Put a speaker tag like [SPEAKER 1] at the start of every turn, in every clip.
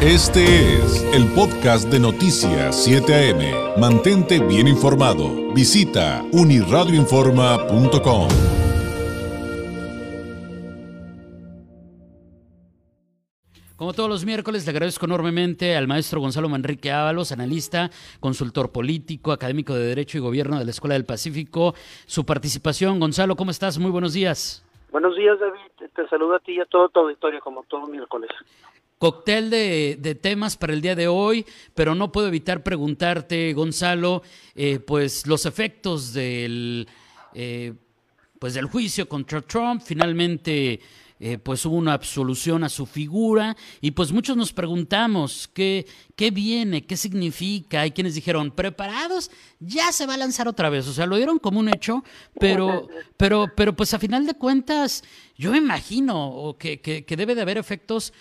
[SPEAKER 1] Este es el podcast de Noticias 7 AM. Mantente bien informado. Visita uniradioinforma.com.
[SPEAKER 2] Como todos los miércoles, le agradezco enormemente al maestro Gonzalo Manrique Ábalos, analista, consultor político, académico de Derecho y Gobierno de la Escuela del Pacífico, su participación. Gonzalo, ¿cómo estás? Muy buenos días.
[SPEAKER 3] Buenos días, David. Te saludo a ti y a todo tu auditorio, como todo miércoles.
[SPEAKER 2] Cóctel de, temas para el día de hoy, pero no puedo evitar preguntarte, Gonzalo, eh, pues los efectos del, eh, pues del juicio contra Trump. Finalmente eh, pues hubo una absolución a su figura y pues muchos nos preguntamos qué, qué viene, qué significa. Hay quienes dijeron, preparados, ya se va a lanzar otra vez. O sea, lo dieron como un hecho, pero, pero, pero pues a final de cuentas, yo me imagino que, que, que debe de haber efectos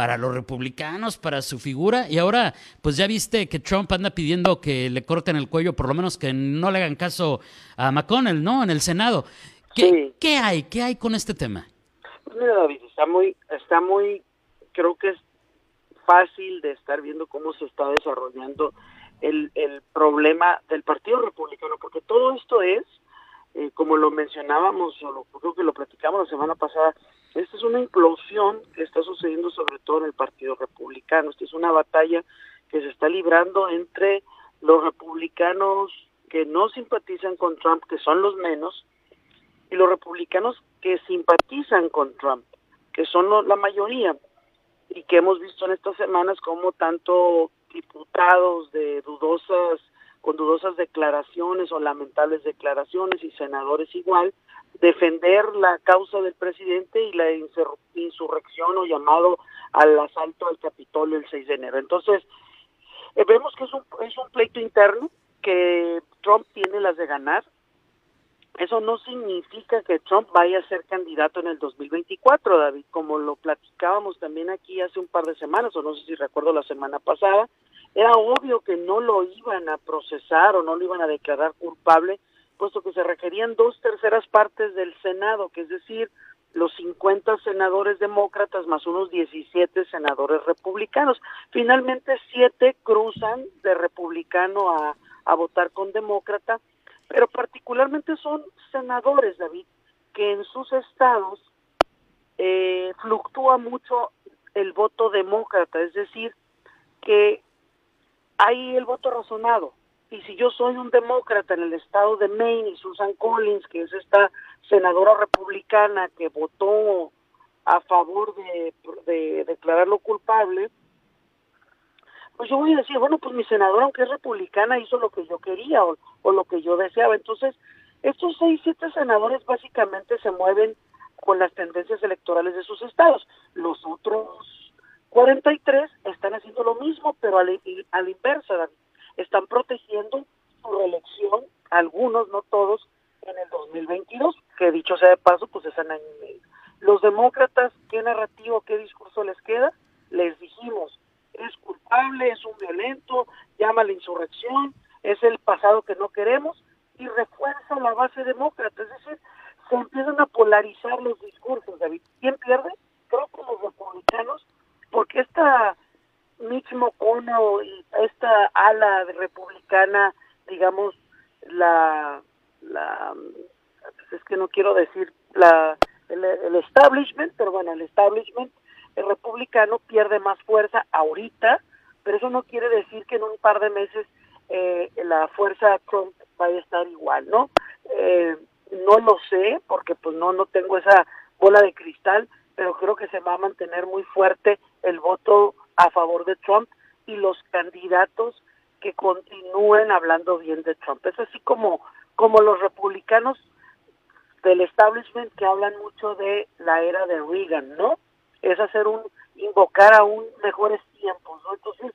[SPEAKER 2] para los republicanos, para su figura. Y ahora, pues ya viste que Trump anda pidiendo que le corten el cuello, por lo menos que no le hagan caso a McConnell, ¿no? En el Senado. ¿Qué, ¿qué hay? ¿Qué hay con este tema?
[SPEAKER 3] mira, David, está muy, está muy, creo que es fácil de estar viendo cómo se está desarrollando el, el problema del Partido Republicano, porque todo esto es, eh, como lo mencionábamos, o lo, creo que lo platicamos la semana pasada, esta es una implosión que está sucediendo sobre todo en el Partido Republicano. Esta es una batalla que se está librando entre los republicanos que no simpatizan con Trump, que son los menos, y los republicanos que simpatizan con Trump, que son la mayoría, y que hemos visto en estas semanas como tanto diputados de dudosas, con dudosas declaraciones o lamentables declaraciones y senadores igual, defender la causa del presidente y la insurrección o llamado al asalto al Capitolio el 6 de enero. Entonces, eh, vemos que es un, es un pleito interno que Trump tiene las de ganar, eso no significa que Trump vaya a ser candidato en el 2024, David, como lo platicábamos también aquí hace un par de semanas, o no sé si recuerdo la semana pasada, era obvio que no lo iban a procesar o no lo iban a declarar culpable, puesto que se requerían dos terceras partes del Senado, que es decir, los 50 senadores demócratas más unos 17 senadores republicanos. Finalmente, siete cruzan de republicano a, a votar con demócrata pero particularmente son senadores, David, que en sus estados eh, fluctúa mucho el voto demócrata, es decir, que hay el voto razonado. Y si yo soy un demócrata en el estado de Maine y Susan Collins, que es esta senadora republicana que votó a favor de, de declararlo culpable, pues yo voy a decir, bueno, pues mi senador, aunque es republicana, hizo lo que yo quería o, lo que yo deseaba. Entonces, estos seis, siete senadores básicamente se mueven con las tendencias electorales de sus estados. Los otros 43 están haciendo lo mismo, pero a la, inversa, están protegiendo su reelección, algunos, no todos, en el 2022, que dicho sea de paso, pues es en año y medio. Los demócratas, ¿qué narrativo, qué discurso les queda? Les dijimos, es culpable, es un violento, llama a la insurrección, es el pasado que no queremos y refuerza la base demócrata. Es decir, se empiezan a polarizar los discursos, David. ¿Quién pierde? Creo que los republicanos, porque esta Mitch McConnell y esta ala republicana, digamos, la, la pues es que no quiero decir la el, el establishment, pero bueno, el establishment el republicano pierde más fuerza ahorita, pero eso no quiere decir que en un par de meses eh, la fuerza Trump vaya a estar igual, ¿no? Eh, no lo sé, porque pues no, no tengo esa bola de cristal, pero creo que se va a mantener muy fuerte el voto a favor de Trump y los candidatos que continúen hablando bien de Trump. Es así como, como los republicanos del establishment que hablan mucho de la era de Reagan, ¿no? es hacer un, invocar a un mejores tiempos, ¿no? Entonces,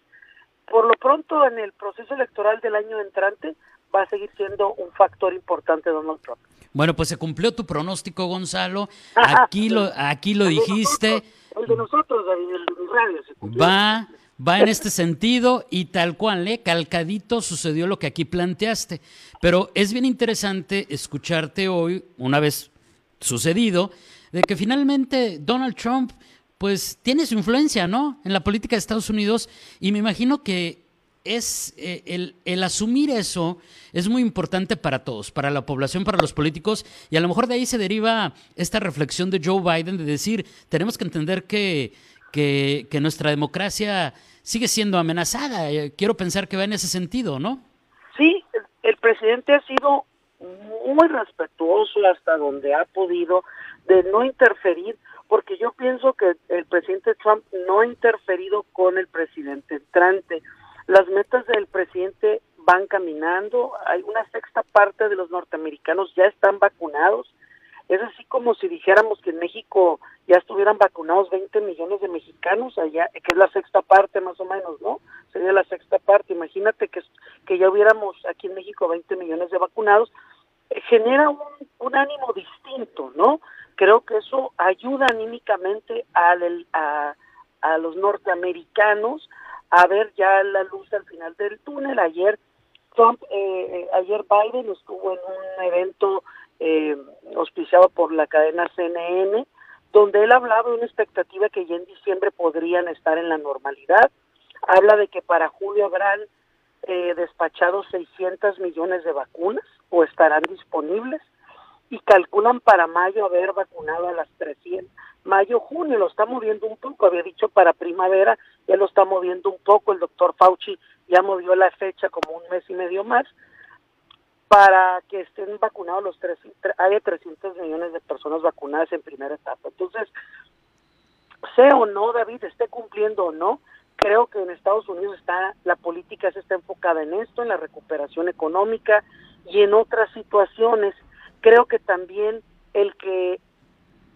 [SPEAKER 3] por lo pronto en el proceso electoral del año entrante va a seguir siendo un factor importante Donald Trump.
[SPEAKER 2] Bueno, pues se cumplió tu pronóstico, Gonzalo. Aquí lo, aquí lo dijiste.
[SPEAKER 3] el de nosotros, el radio. Se
[SPEAKER 2] va, va en este sentido y tal cual, ¿eh? calcadito sucedió lo que aquí planteaste. Pero es bien interesante escucharte hoy, una vez sucedido, de que finalmente Donald Trump pues tiene su influencia, ¿no? En la política de Estados Unidos y me imagino que es eh, el, el, asumir eso es muy importante para todos, para la población, para los políticos, y a lo mejor de ahí se deriva esta reflexión de Joe Biden de decir, tenemos que entender que, que, nuestra democracia sigue siendo amenazada. Eh, quiero pensar que va en ese sentido, ¿no?
[SPEAKER 3] Sí, el presidente ha sido muy respetuoso hasta donde ha podido de no interferir, porque yo pienso que el presidente Trump no ha interferido con el presidente entrante. Las metas del presidente van caminando, hay una sexta parte de los norteamericanos ya están vacunados, es así como si dijéramos que en México ya estuvieran vacunados 20 millones de mexicanos, allá, que es la sexta parte más o menos, ¿no? Sería la sexta parte. Imagínate que, que ya hubiéramos aquí en México 20 millones de vacunados. Eh, genera un, ánimo distinto, ¿no? Creo que eso ayuda anímicamente al, a, a los norteamericanos a ver ya la luz al final del túnel. Ayer Trump, eh, eh ayer Biden estuvo en un evento eh, auspiciado por la cadena CNN, donde él hablaba de una expectativa que ya en diciembre podrían estar en la normalidad. Habla de que para julio habrán eh, despachado 600 millones de vacunas o estarán disponibles y calculan para mayo haber vacunado a las 300. Mayo, junio lo está moviendo un poco, había dicho para primavera, ya lo está moviendo un poco, el doctor Fauci ya movió la fecha como un mes y medio más, para que estén vacunados los tres, hay 300 millones de personas vacunadas en primera etapa. Entonces, sea o no, David, esté cumpliendo o no, creo que en Estados Unidos está la política se está enfocada en esto, en la recuperación económica y en otras situaciones. Creo que también el que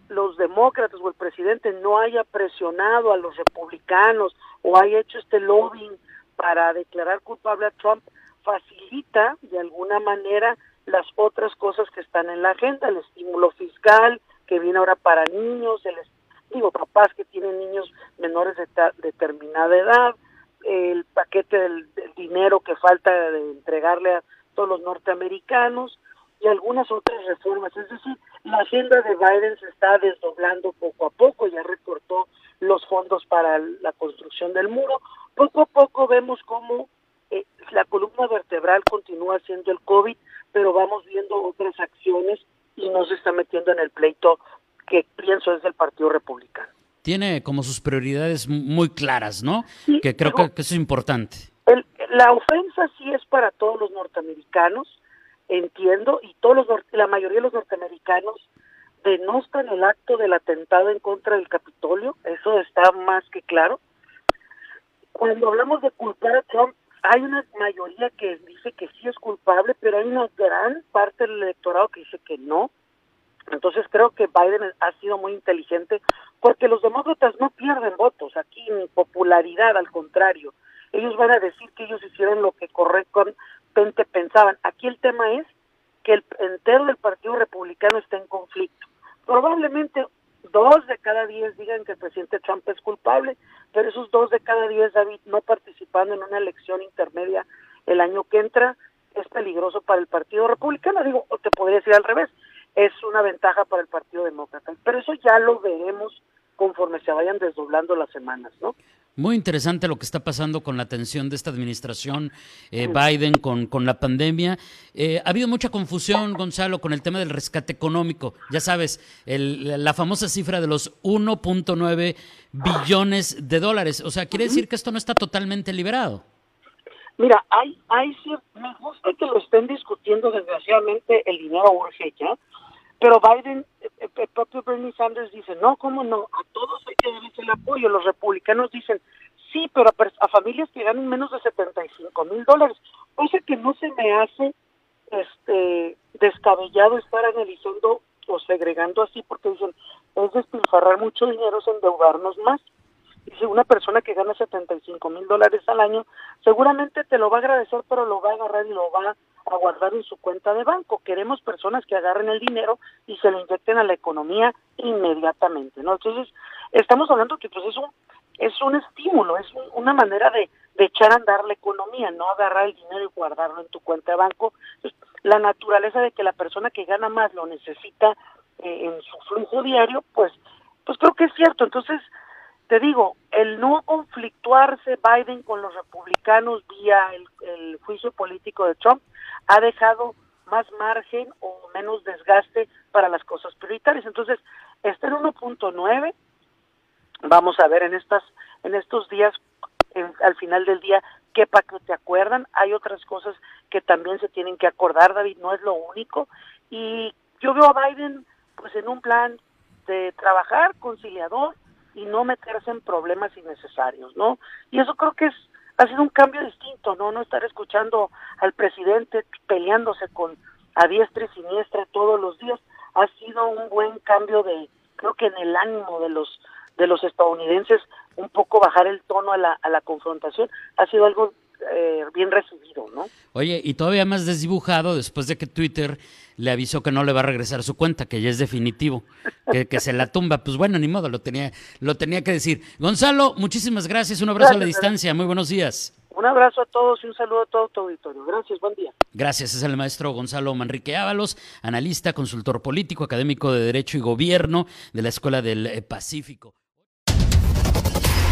[SPEAKER 3] los demócratas o el presidente no haya presionado a los republicanos o haya hecho este lobbying para declarar culpable a Trump facilita de alguna manera las otras cosas que están en la agenda, el estímulo fiscal que viene ahora para niños, el digo papás que tienen niños menores de determinada edad, el paquete del, del, dinero que falta de entregarle a todos los norteamericanos y algunas otras reformas. Es decir, la agenda de Biden se está desdoblando poco a poco, ya recortó los fondos para la construcción del muro. Poco a poco vemos cómo eh, la columna vertebral continúa siendo el COVID, pero vamos viendo otras acciones y no se está metiendo en el pleito que pienso es del Partido Republicano.
[SPEAKER 2] Tiene como sus prioridades muy claras, ¿no? Sí, que creo que, que, eso es importante.
[SPEAKER 3] El, la ofensa sí es para todos los norteamericanos, entiendo, y todos los la mayoría de los norteamericanos denostan el acto del atentado en contra del Capitolio, eso está más que claro. Cuando hablamos de culpar a Trump, hay una mayoría que dice que sí es culpable, pero hay una gran parte del electorado que dice que no. Entonces creo que Biden ha sido muy inteligente porque los demócratas no pierden votos aquí ni popularidad, al contrario. Ellos van a decir que ellos hicieron lo que pensaban. Aquí el tema es que el entero del Partido Republicano está en conflicto. Probablemente dos de cada diez digan que el presidente Trump es culpable, pero esos dos de cada diez, David, no participando en una elección intermedia el año que entra, es peligroso para el Partido Republicano. Digo, o te podría decir al revés, es una ventaja para el Partido Demócrata. Pero eso ya lo veremos conforme se vayan desdoblando las semanas, ¿no?
[SPEAKER 2] Muy interesante lo que está pasando con la atención de esta administración eh, Biden con, con, la pandemia. Eh, ha habido mucha confusión, Gonzalo, con el tema del rescate económico. Ya sabes, el, la famosa cifra de los 1.9 billones de dólares. O sea, quiere decir que esto no está totalmente liberado.
[SPEAKER 3] Mira, hay, hay me gusta que lo estén discutiendo, desgraciadamente el dinero urge ya, pero Biden, el propio Bernie Sanders dice, no, ¿cómo no? A todos hay que darles el apoyo. Los republicanos dicen, sí, pero a, familias que ganan menos de 75 mil dólares. O sea que no se me hace este descabellado estar analizando o segregando así porque dicen, es despilfarrar mucho dinero, es endeudarnos más. Dice, una persona que gana 75 mil dólares al año, seguramente te lo va a agradecer, pero lo va a agarrar y lo va a guardar en su cuenta de banco. Queremos personas que agarren el dinero y se lo inyecten a la economía inmediatamente, ¿no? Entonces, estamos hablando que pues es un es un estímulo, es un, una manera de, de echar a andar la economía, no agarrar el dinero y guardarlo en tu cuenta de banco. La naturaleza de que la persona que gana más lo necesita eh, en su flujo diario, pues pues creo que es cierto. Entonces, te digo, el no conflictuarse Biden con los republicanos vía el, el juicio político de Trump ha dejado más margen o menos desgaste para las cosas prioritarias. Entonces, está en 1.9. Vamos a ver en estas en estos días al final del día qué paquete acuerdan. Hay otras cosas que también se tienen que acordar, David, no es lo único. Y yo veo a Biden pues en un plan de trabajar conciliador y no meterse en problemas innecesarios, ¿no? Y eso creo que es ha sido un cambio distinto, ¿no? No estar escuchando al presidente peleándose con a diestra y siniestra todos los días ha sido un buen cambio de creo que en el ánimo de los de los estadounidenses un poco bajar el tono a la, a la confrontación ha sido algo eh, bien recibido, ¿no?
[SPEAKER 2] Oye, y todavía más desdibujado después de que Twitter le avisó que no le va a regresar su cuenta, que ya es definitivo, que, que se la tumba. Pues bueno, ni modo, lo tenía, lo tenía que decir. Gonzalo, muchísimas gracias, un abrazo a la distancia, muy buenos días.
[SPEAKER 3] Un abrazo a todos y un saludo a todo tu auditorio. Gracias, buen día.
[SPEAKER 2] Gracias, es el maestro Gonzalo Manrique Ábalos, analista, consultor político, académico de Derecho y Gobierno de la Escuela del eh, Pacífico.